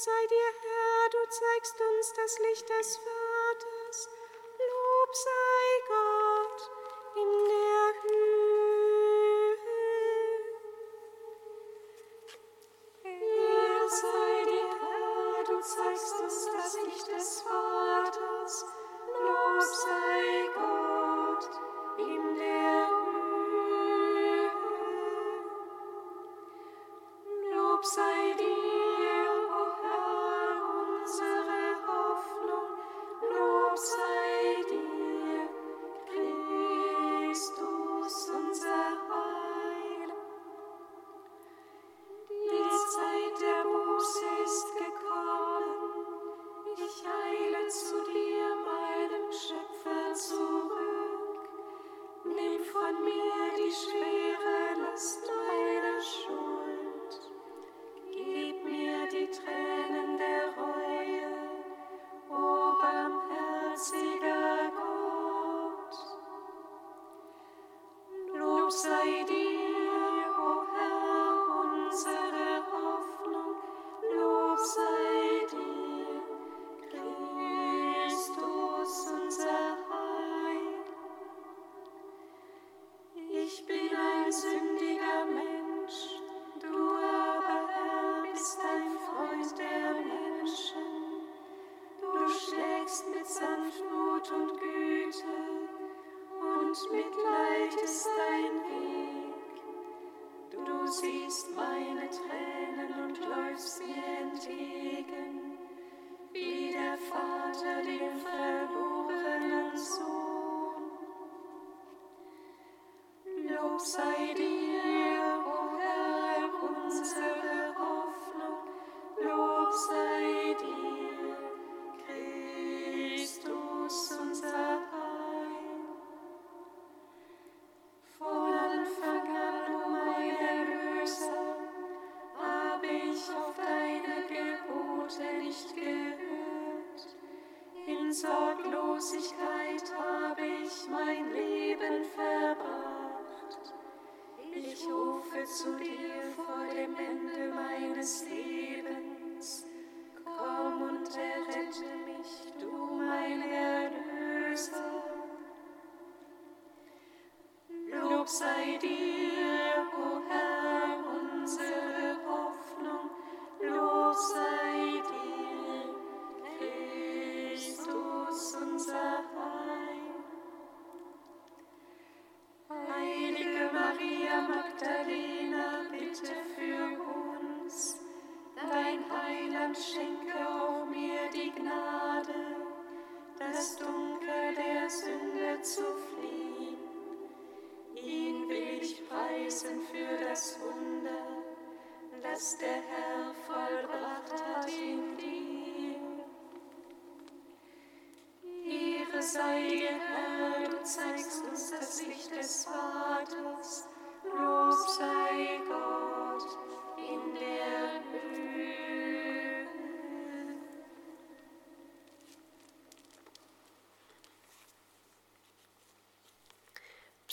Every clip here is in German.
sei dir, Herr, du zeigst uns das Licht des Welt.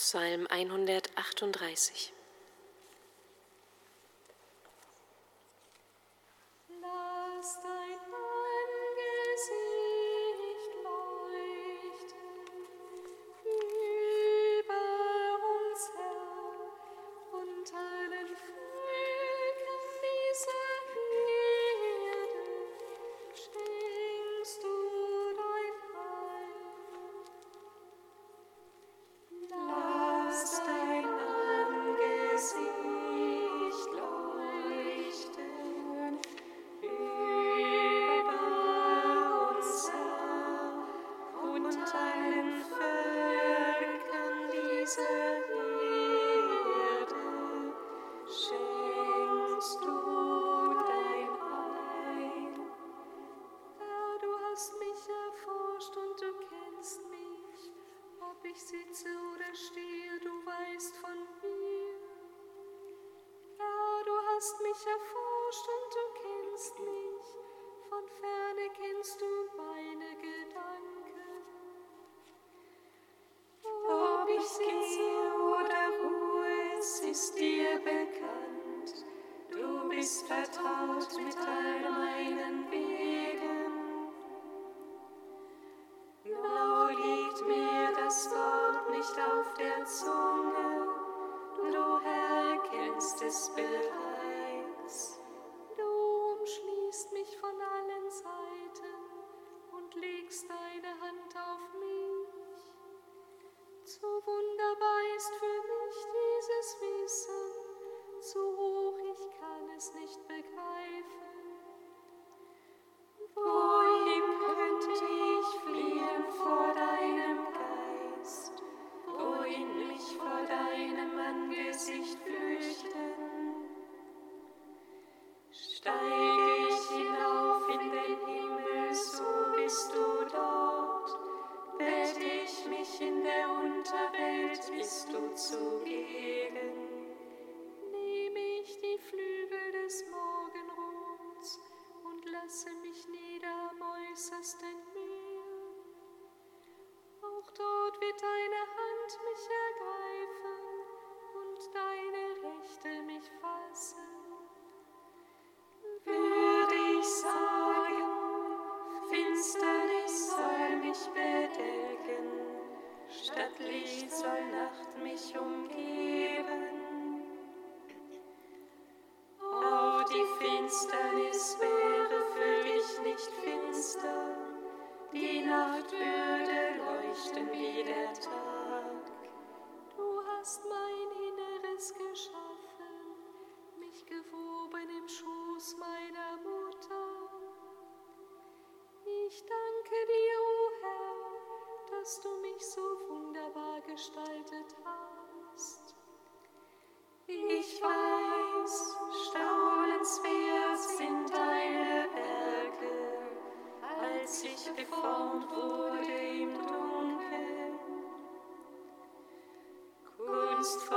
Psalm 138. hast mich erforscht und du kennst mich. Von ferne kennst du meine Gedanken. Ob ich gehe oder ruhe, es ist dir bekannt. Du bist vertraut mit all meinen Wegen. Noch liegt mir das Wort nicht auf der Zunge. Du Herr kennst es bereits. dich so wunderbar gestaltet hast. Ich weiß, staunenswert sind deine Werke, als ich geformt wurde im Dunkeln. Kunstvoll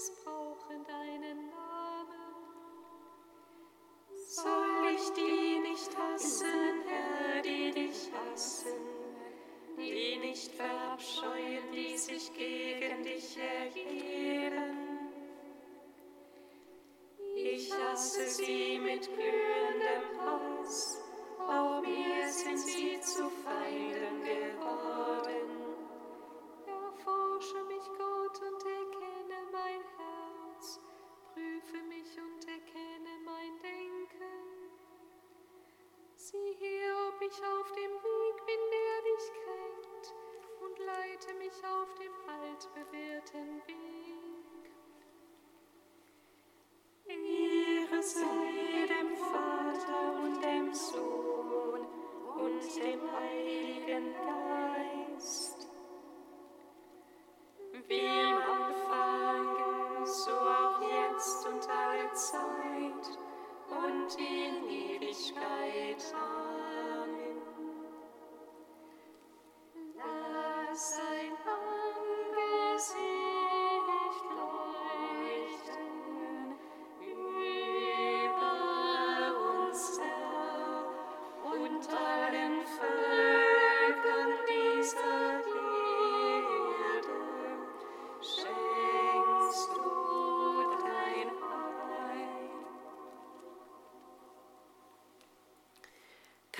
missbrauchen deinen Namen. Soll ich die nicht hassen, Herr, die dich hassen, die nicht verabscheuen, die sich gegen dich ergeben? Ich hasse sie mit Glück.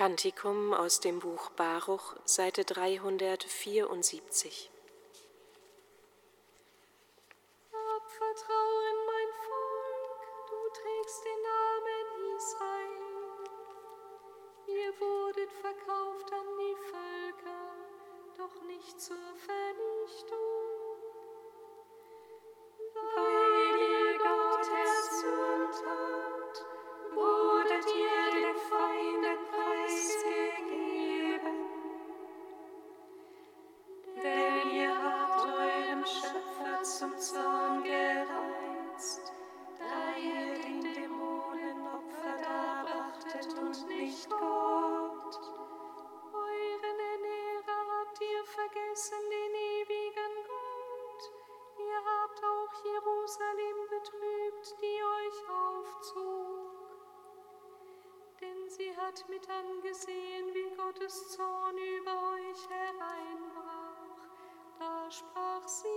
Kantikum aus dem Buch Baruch, Seite 374. hat mit angesehen, wie Gottes Zorn über euch hereinbrach. Da sprach sie,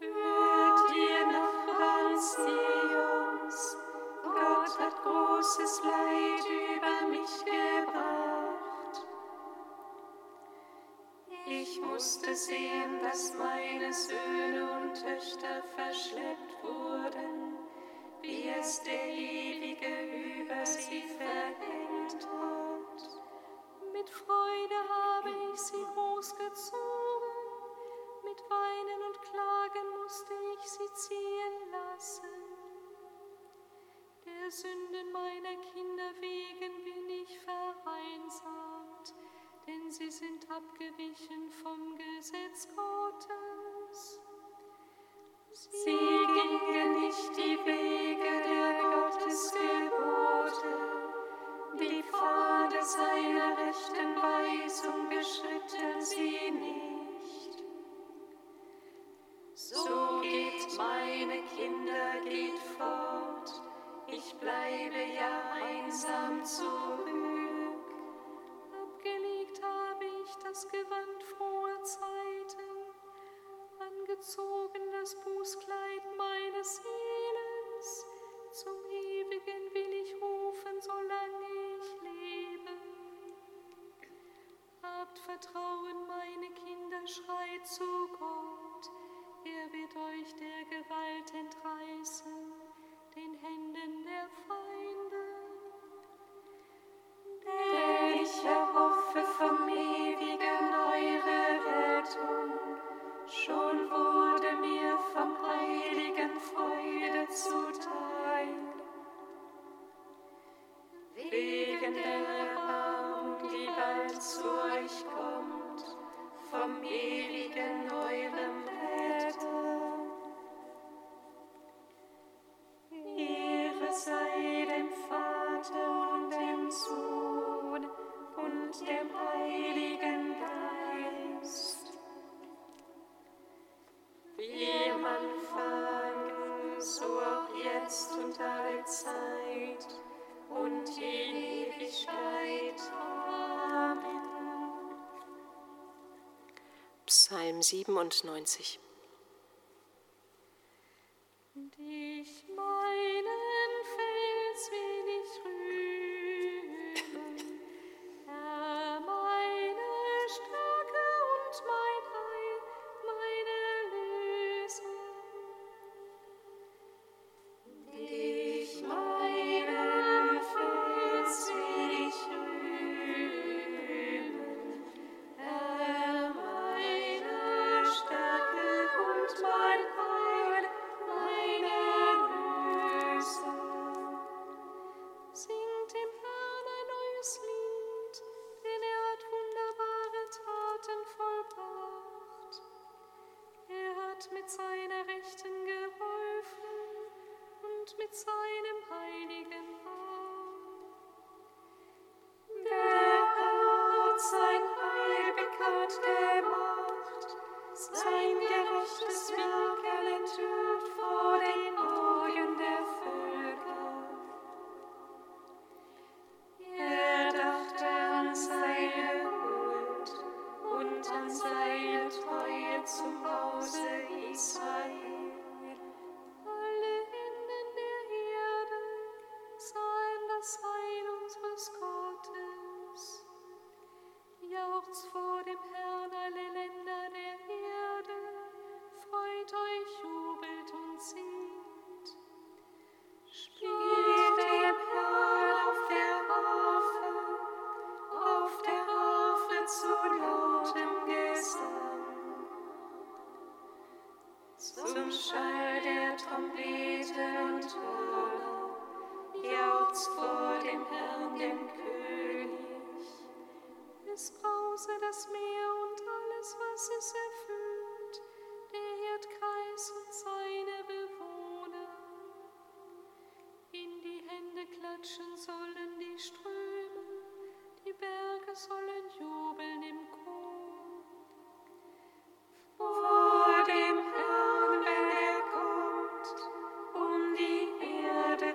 Hört ihr nach Franz Sions, Gott hat großes Leid über mich gebracht. Ich musste sehen, dass meine Söhne und Töchter verschleppt wurden, wie es der ewige über sie verhängt hat. Mit Freude habe ich sie großgezogen, mit Weinen und Klagen musste ich sie ziehen lassen. Der Sünden meiner Kinder wegen bin ich vereinsamt, denn sie sind abgewichen vom Gesetz Gottes. Sie Vertrauen, meine Kinder, schreit zu Gott. Er wird euch der Ge 97.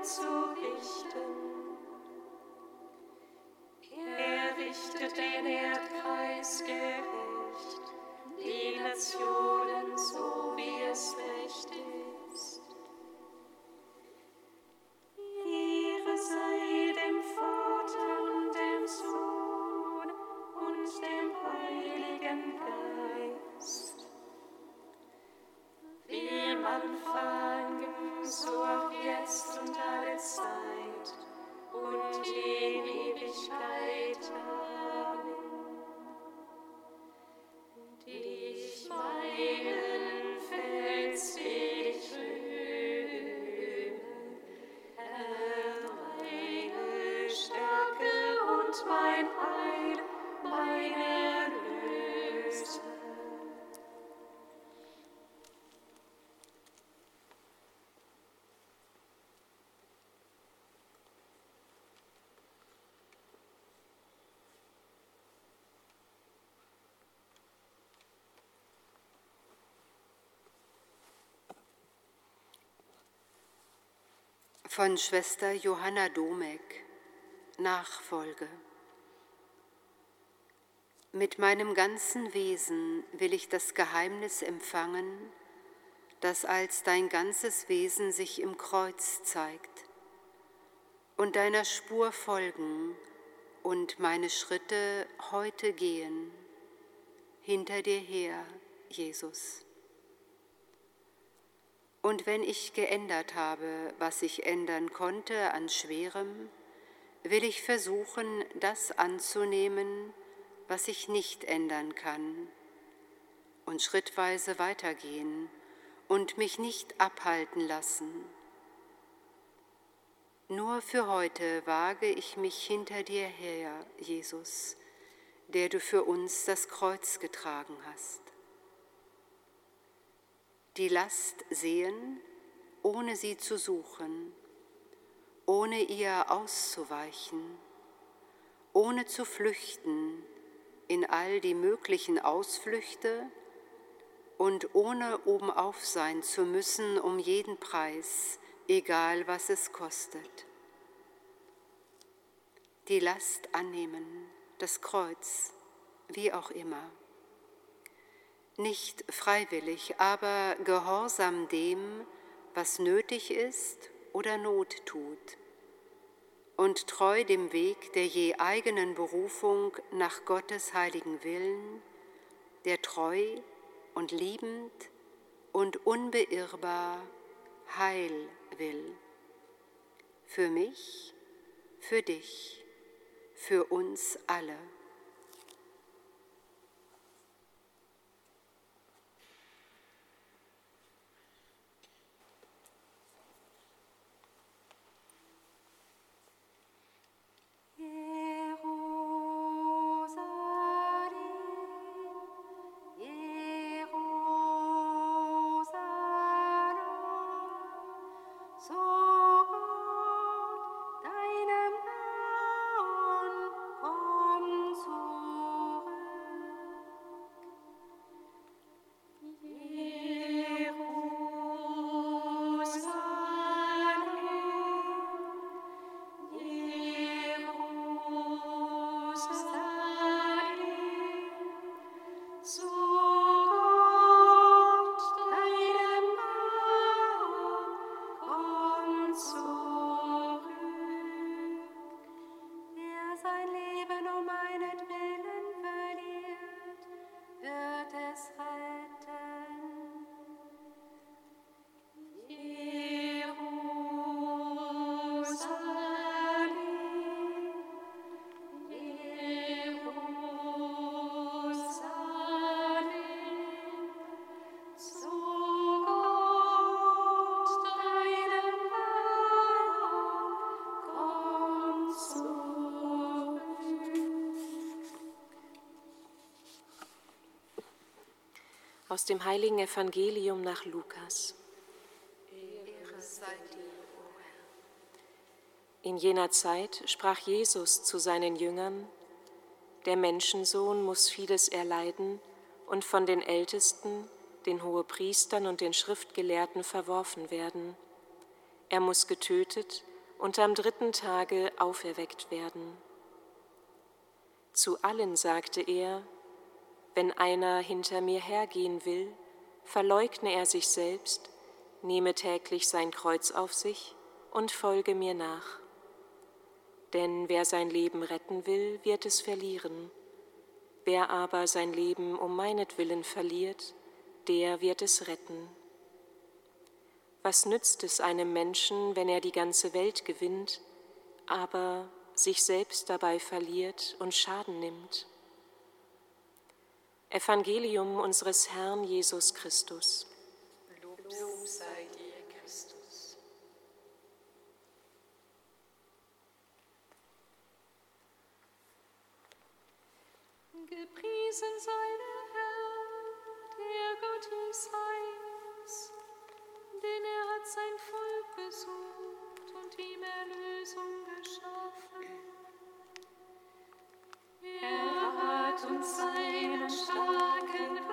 zu richten. Von Schwester Johanna Domek Nachfolge. Mit meinem ganzen Wesen will ich das Geheimnis empfangen, das als dein ganzes Wesen sich im Kreuz zeigt, und deiner Spur folgen und meine Schritte heute gehen, hinter dir her, Jesus. Und wenn ich geändert habe, was ich ändern konnte an Schwerem, will ich versuchen, das anzunehmen, was ich nicht ändern kann, und schrittweise weitergehen und mich nicht abhalten lassen. Nur für heute wage ich mich hinter dir her, Jesus, der du für uns das Kreuz getragen hast die Last sehen, ohne sie zu suchen, ohne ihr auszuweichen, ohne zu flüchten in all die möglichen Ausflüchte und ohne obenauf sein zu müssen um jeden Preis, egal was es kostet. Die Last annehmen, das Kreuz, wie auch immer nicht freiwillig, aber gehorsam dem, was nötig ist oder Not tut, und treu dem Weg der je eigenen Berufung nach Gottes heiligen Willen, der treu und liebend und unbeirrbar Heil will. Für mich, für dich, für uns alle. I Aus dem heiligen Evangelium nach Lukas. In jener Zeit sprach Jesus zu seinen Jüngern, der Menschensohn muss vieles erleiden und von den Ältesten, den Hohepriestern und den Schriftgelehrten verworfen werden. Er muss getötet und am dritten Tage auferweckt werden. Zu allen sagte er, wenn einer hinter mir hergehen will, verleugne er sich selbst, nehme täglich sein Kreuz auf sich und folge mir nach. Denn wer sein Leben retten will, wird es verlieren. Wer aber sein Leben um meinetwillen verliert, der wird es retten. Was nützt es einem Menschen, wenn er die ganze Welt gewinnt, aber sich selbst dabei verliert und Schaden nimmt? Evangelium unseres Herrn Jesus Christus. Lob sei dir, Christus. Gepriesen sei der Herr, der Gott Israels, denn er hat sein Volk besucht und ihm Erlösung geschaffen. Er hat uns seinen starken Retter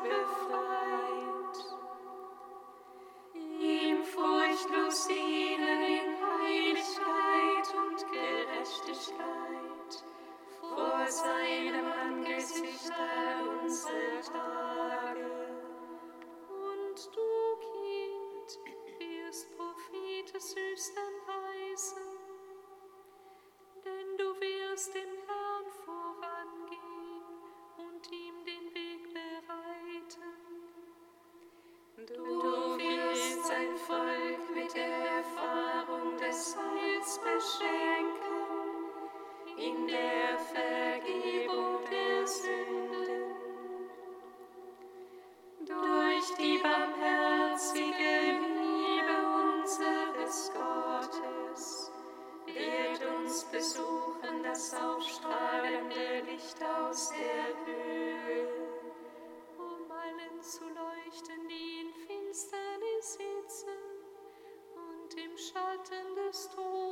befreit, wirst dem Herrn vorangehen und ihm den Weg bereiten. Du Schatten des Todes,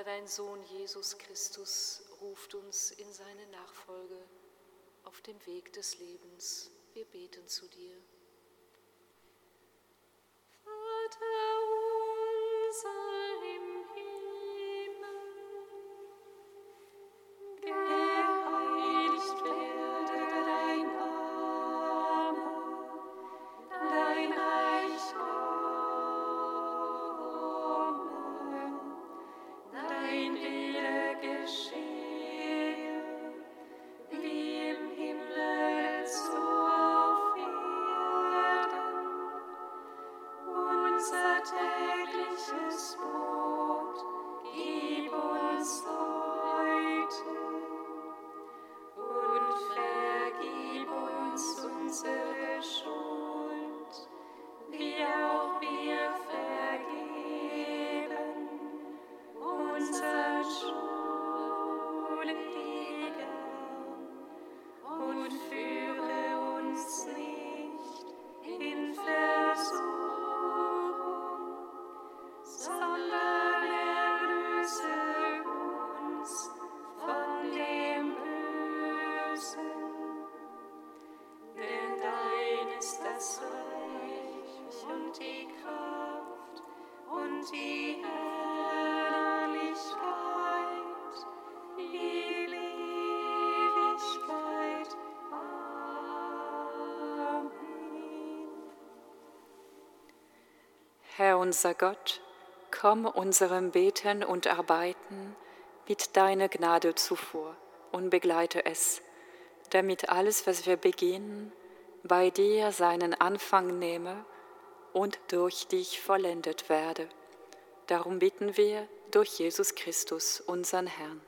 Vater, dein Sohn Jesus Christus ruft uns in seine Nachfolge auf dem Weg des Lebens. Wir beten zu dir. Herr unser Gott, komm unserem Beten und Arbeiten mit deiner Gnade zuvor und begleite es, damit alles, was wir beginnen, bei dir seinen Anfang nehme und durch dich vollendet werde. Darum bitten wir durch Jesus Christus, unseren Herrn.